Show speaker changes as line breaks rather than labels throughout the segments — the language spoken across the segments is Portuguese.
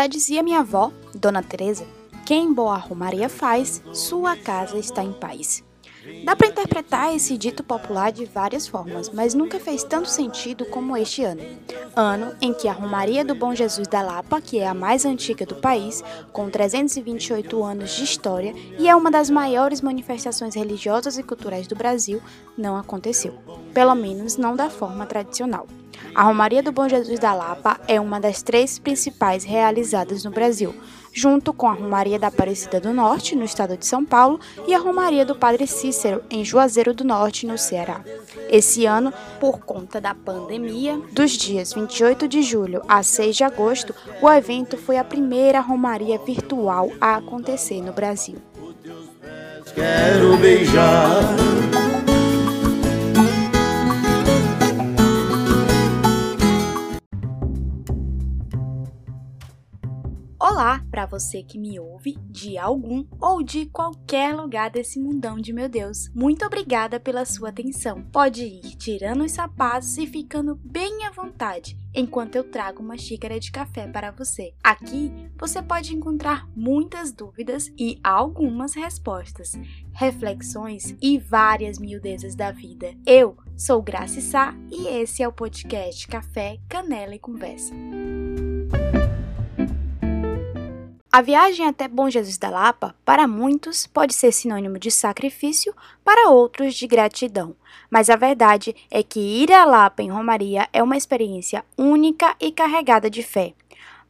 Já dizia minha avó, Dona Teresa, quem boa romaria faz, sua casa está em paz. Dá para interpretar esse dito popular de várias formas, mas nunca fez tanto sentido como este ano. Ano em que a Romaria do Bom Jesus da Lapa, que é a mais antiga do país, com 328 anos de história e é uma das maiores manifestações religiosas e culturais do Brasil, não aconteceu. Pelo menos não da forma tradicional. A Romaria do Bom Jesus da Lapa é uma das três principais realizadas no Brasil junto com a Romaria da Aparecida do Norte, no estado de São Paulo, e a Romaria do Padre Cícero, em Juazeiro do Norte, no Ceará. Esse ano, por conta da pandemia, dos dias 28 de julho a 6 de agosto, o evento foi a primeira Romaria virtual a acontecer no Brasil. Quero beijar Olá para você que me ouve de algum ou de qualquer lugar desse mundão de meu Deus. Muito obrigada pela sua atenção. Pode ir tirando os sapatos e ficando bem à vontade enquanto eu trago uma xícara de café para você. Aqui você pode encontrar muitas dúvidas e algumas respostas, reflexões e várias miudezas da vida. Eu sou Graça Sá e esse é o podcast Café, Canela e Conversa. A viagem até Bom Jesus da Lapa, para muitos, pode ser sinônimo de sacrifício, para outros, de gratidão. Mas a verdade é que ir à Lapa em Romaria é uma experiência única e carregada de fé.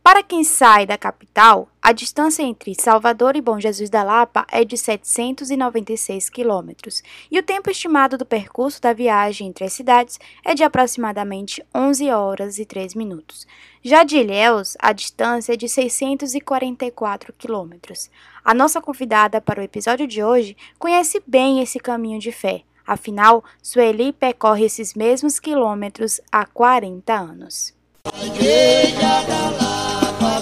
Para quem sai da capital, a distância entre Salvador e Bom Jesus da Lapa é de 796 quilômetros, e o tempo estimado do percurso da viagem entre as cidades é de aproximadamente 11 horas e 3 minutos. Já de Ilhéus, a distância é de 644 quilômetros. A nossa convidada para o episódio de hoje conhece bem esse caminho de fé, afinal, Sueli percorre esses mesmos quilômetros há 40 anos. A igreja da Lapa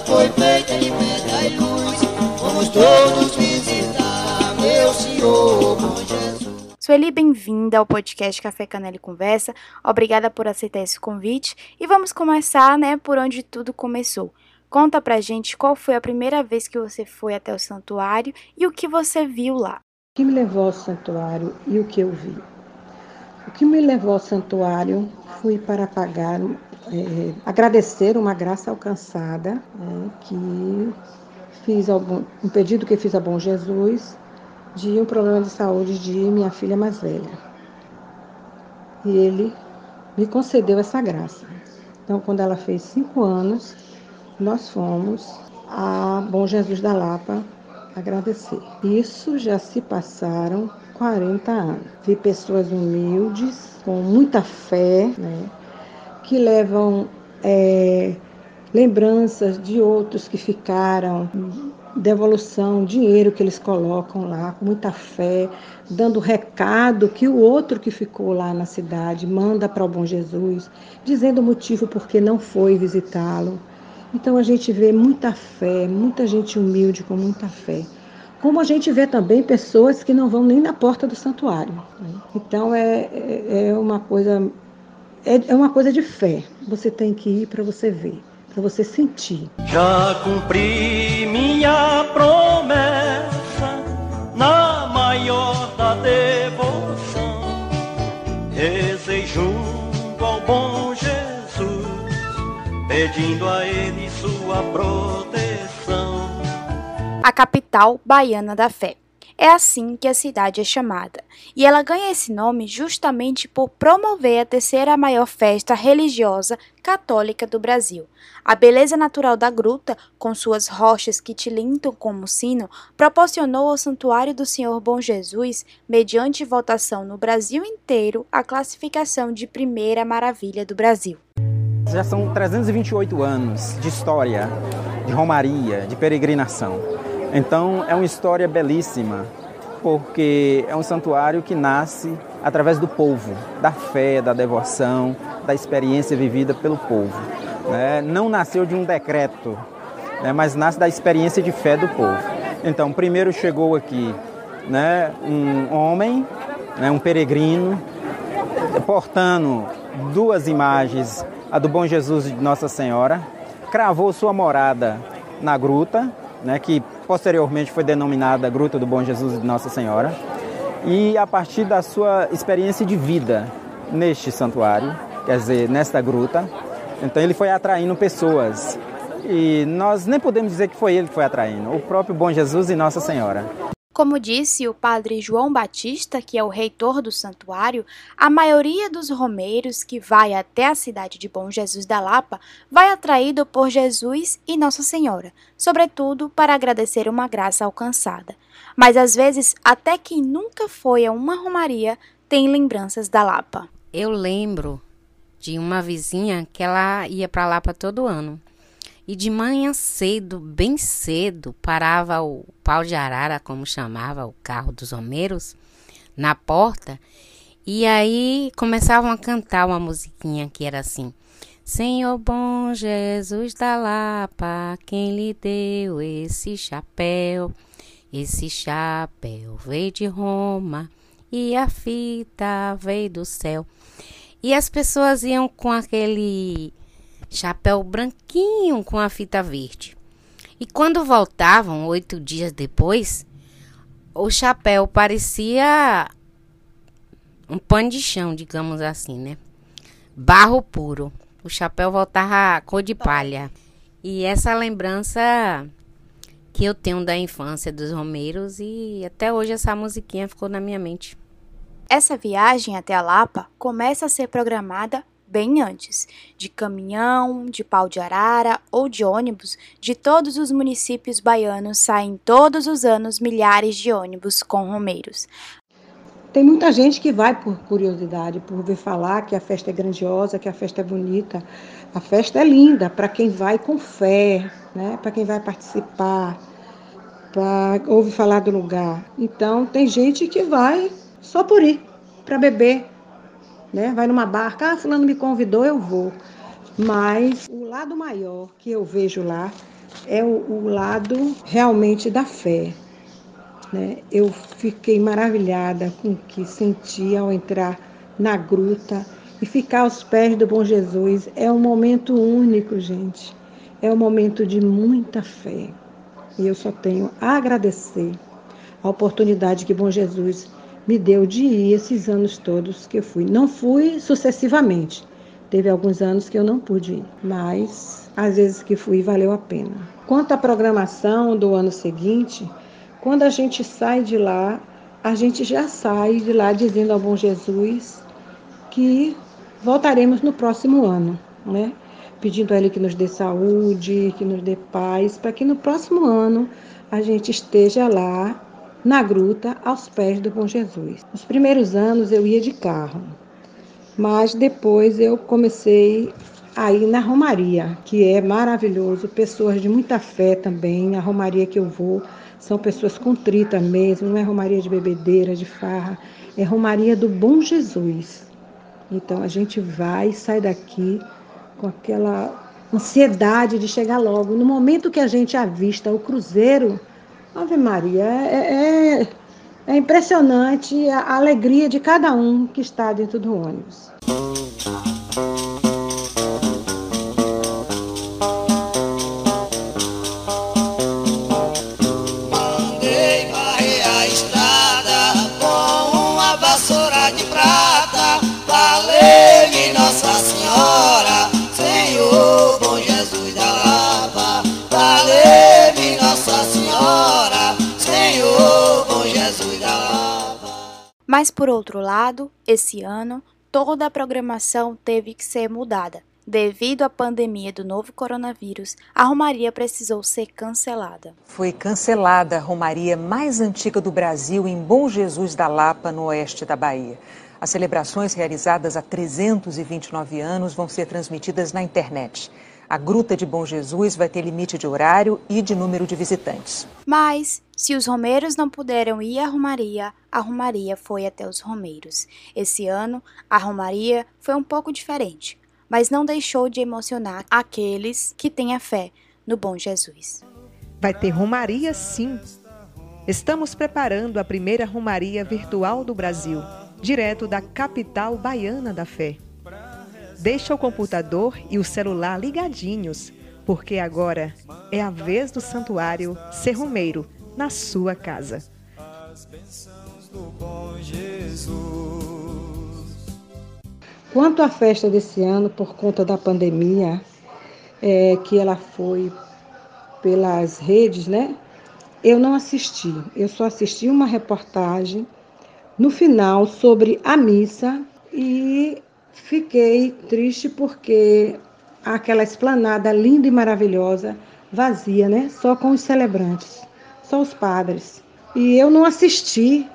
foi feita de pedra e luz. Vamos todos visitar meu Senhor bom Jesus. Sueli, bem-vinda ao podcast Café Canela e Conversa. Obrigada por aceitar esse convite. E vamos começar, né, por onde tudo começou. Conta pra gente qual foi a primeira vez que você foi até o santuário e o que você viu lá.
O que me levou ao santuário e o que eu vi? O que me levou ao santuário foi para pagar é, agradecer uma graça alcançada, é, que fiz algum, um pedido que fiz a Bom Jesus de um problema de saúde de minha filha mais velha. E ele me concedeu essa graça. Então, quando ela fez cinco anos, nós fomos a Bom Jesus da Lapa agradecer. Isso já se passaram 40 anos. Vi pessoas humildes, com muita fé, né? Que levam é, lembranças de outros que ficaram, devolução, dinheiro que eles colocam lá, com muita fé, dando recado que o outro que ficou lá na cidade manda para o Bom Jesus, dizendo o motivo por que não foi visitá-lo. Então a gente vê muita fé, muita gente humilde com muita fé. Como a gente vê também pessoas que não vão nem na porta do santuário. Né? Então é, é, é uma coisa é, é uma coisa de fé. Você tem que ir para você ver, para você sentir. Já cumpri minha promessa na maior da devoção. Rezei junto ao bom Jesus, pedindo a ele sua proteção.
A capital baiana da fé. É assim que a cidade é chamada, e ela ganha esse nome justamente por promover a terceira maior festa religiosa católica do Brasil. A beleza natural da gruta, com suas rochas que tilintam como sino, proporcionou ao Santuário do Senhor Bom Jesus, mediante votação no Brasil inteiro, a classificação de primeira maravilha do Brasil.
Já são 328 anos de história, de romaria, de peregrinação. Então é uma história belíssima, porque é um santuário que nasce através do povo, da fé, da devoção, da experiência vivida pelo povo. Né? Não nasceu de um decreto, né? mas nasce da experiência de fé do povo. Então, primeiro chegou aqui né, um homem, né, um peregrino, portando duas imagens, a do Bom Jesus e de Nossa Senhora, cravou sua morada na gruta, né, que posteriormente foi denominada Gruta do Bom Jesus de Nossa Senhora, e a partir da sua experiência de vida neste santuário, quer dizer, nesta gruta, então ele foi atraindo pessoas. E nós nem podemos dizer que foi ele que foi atraindo, o próprio Bom Jesus e Nossa Senhora.
Como disse o padre João Batista, que é o reitor do santuário, a maioria dos romeiros que vai até a cidade de Bom Jesus da Lapa vai atraído por Jesus e Nossa Senhora, sobretudo para agradecer uma graça alcançada. Mas às vezes, até quem nunca foi a uma romaria tem lembranças da Lapa.
Eu lembro de uma vizinha que ela ia para Lapa todo ano. E de manhã cedo, bem cedo, parava o pau de arara, como chamava o carro dos homeiros, na porta. E aí começavam a cantar uma musiquinha que era assim: Senhor bom Jesus da Lapa, quem lhe deu esse chapéu? Esse chapéu veio de Roma e a fita veio do céu. E as pessoas iam com aquele chapéu branquinho com a fita verde. E quando voltavam, oito dias depois, o chapéu parecia um pano de chão, digamos assim, né? Barro puro. O chapéu voltava cor de palha. E essa lembrança que eu tenho da infância dos Romeiros e até hoje essa musiquinha ficou na minha mente.
Essa viagem até a Lapa começa a ser programada bem antes, de caminhão, de pau de arara ou de ônibus, de todos os municípios baianos saem todos os anos milhares de ônibus com romeiros.
Tem muita gente que vai por curiosidade, por ver falar que a festa é grandiosa, que a festa é bonita. A festa é linda para quem vai com fé, né? para quem vai participar, para ouvir falar do lugar. Então, tem gente que vai só por ir, para beber, né? Vai numa barca, ah, fulano me convidou, eu vou. Mas o lado maior que eu vejo lá é o, o lado realmente da fé. Né? Eu fiquei maravilhada com o que senti ao entrar na gruta e ficar aos pés do Bom Jesus. É um momento único, gente. É um momento de muita fé. E eu só tenho a agradecer a oportunidade que Bom Jesus me deu de ir esses anos todos que eu fui. Não fui sucessivamente. Teve alguns anos que eu não pude ir, mas às vezes que fui valeu a pena. Quanto à programação do ano seguinte, quando a gente sai de lá, a gente já sai de lá dizendo ao bom Jesus que voltaremos no próximo ano, né? Pedindo a Ele que nos dê saúde, que nos dê paz, para que no próximo ano a gente esteja lá na gruta aos pés do Bom Jesus. Nos primeiros anos eu ia de carro, mas depois eu comecei a ir na Romaria, que é maravilhoso, pessoas de muita fé também. A Romaria que eu vou são pessoas contritas mesmo, não é Romaria de bebedeira, de farra, é Romaria do Bom Jesus. Então a gente vai e sai daqui com aquela ansiedade de chegar logo. No momento que a gente avista o cruzeiro Ave Maria, é, é, é impressionante a alegria de cada um que está dentro do ônibus.
Mas, por outro lado, esse ano, toda a programação teve que ser mudada. Devido à pandemia do novo coronavírus, a Romaria precisou ser cancelada.
Foi cancelada a Romaria mais antiga do Brasil em Bom Jesus da Lapa, no oeste da Bahia. As celebrações realizadas há 329 anos vão ser transmitidas na internet. A Gruta de Bom Jesus vai ter limite de horário e de número de visitantes.
Mas, se os romeiros não puderam ir à Romaria, a Romaria foi até os romeiros. Esse ano, a Romaria foi um pouco diferente, mas não deixou de emocionar aqueles que têm a fé no Bom Jesus.
Vai ter Romaria sim. Estamos preparando a primeira Romaria virtual do Brasil, direto da capital baiana da fé. Deixa o computador e o celular ligadinhos, porque agora é a vez do santuário ser romeiro na sua casa.
Quanto à festa desse ano, por conta da pandemia, é, que ela foi pelas redes, né? Eu não assisti. Eu só assisti uma reportagem no final sobre a missa e fiquei triste porque aquela esplanada linda e maravilhosa, vazia, né? Só com os celebrantes, só os padres. E eu não assisti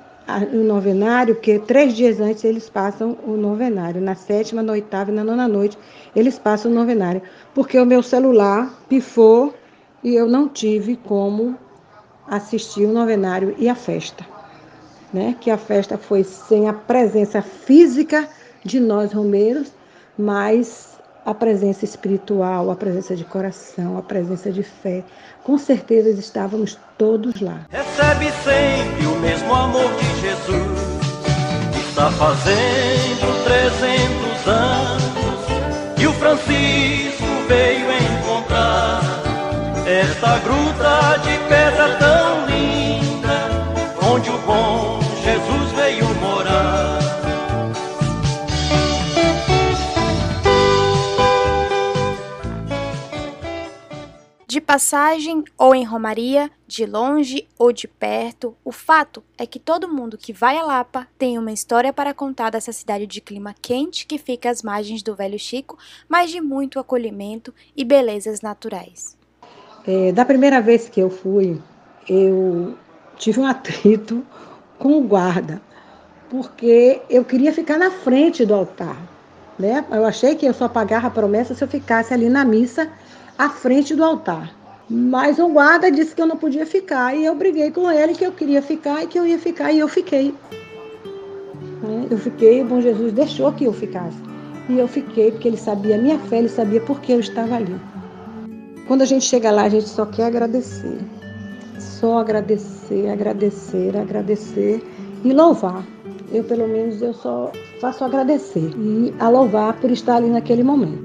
o novenário, porque três dias antes eles passam o novenário. Na sétima, na oitava e na nona noite eles passam o novenário. Porque o meu celular pifou e eu não tive como assistir o novenário e a festa. Né? Que a festa foi sem a presença física de nós romeiros, mas a presença espiritual, a presença de coração, a presença de fé. Com certeza estávamos todos lá.
Recebe sempre o mesmo amor de Jesus. Está fazendo 300 anos e o Francisco veio encontrar esta gruta de pedra tão linda onde o bom Jesus
passagem ou em romaria, de longe ou de perto, o fato é que todo mundo que vai a Lapa tem uma história para contar dessa cidade de clima quente que fica às margens do Velho Chico, mas de muito acolhimento e belezas naturais.
É, da primeira vez que eu fui, eu tive um atrito com o guarda, porque eu queria ficar na frente do altar. Né? Eu achei que eu só pagava a promessa se eu ficasse ali na missa à frente do altar. Mas o guarda disse que eu não podia ficar e eu briguei com ele que eu queria ficar e que eu ia ficar e eu fiquei. Né? Eu fiquei, o bom Jesus deixou que eu ficasse. E eu fiquei porque ele sabia a minha fé, ele sabia por que eu estava ali. Quando a gente chega lá, a gente só quer agradecer. Só agradecer, agradecer, agradecer e louvar. Eu, pelo menos, eu só faço agradecer e a louvar por estar ali naquele momento.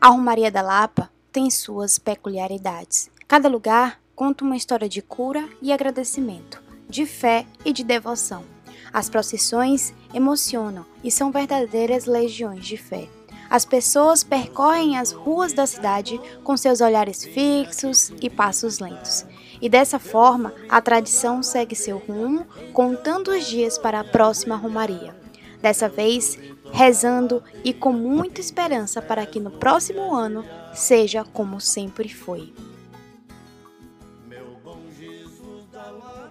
A Romaria da Lapa tem suas peculiaridades. Cada lugar conta uma história de cura e agradecimento, de fé e de devoção. As procissões emocionam e são verdadeiras legiões de fé. As pessoas percorrem as ruas da cidade com seus olhares fixos e passos lentos. E dessa forma, a tradição segue seu rumo, contando os dias para a próxima romaria. Dessa vez, rezando e com muita esperança para que no próximo ano seja como sempre foi.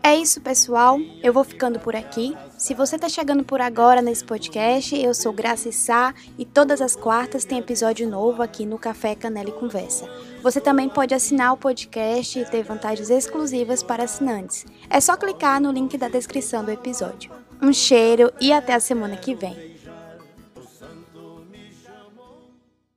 É isso, pessoal. Eu vou ficando por aqui. Se você está chegando por agora nesse podcast, eu sou Graça Sá e todas as quartas tem episódio novo aqui no Café Canela e Conversa. Você também pode assinar o podcast e ter vantagens exclusivas para assinantes. É só clicar no link da descrição do episódio. Um cheiro e até a semana que vem.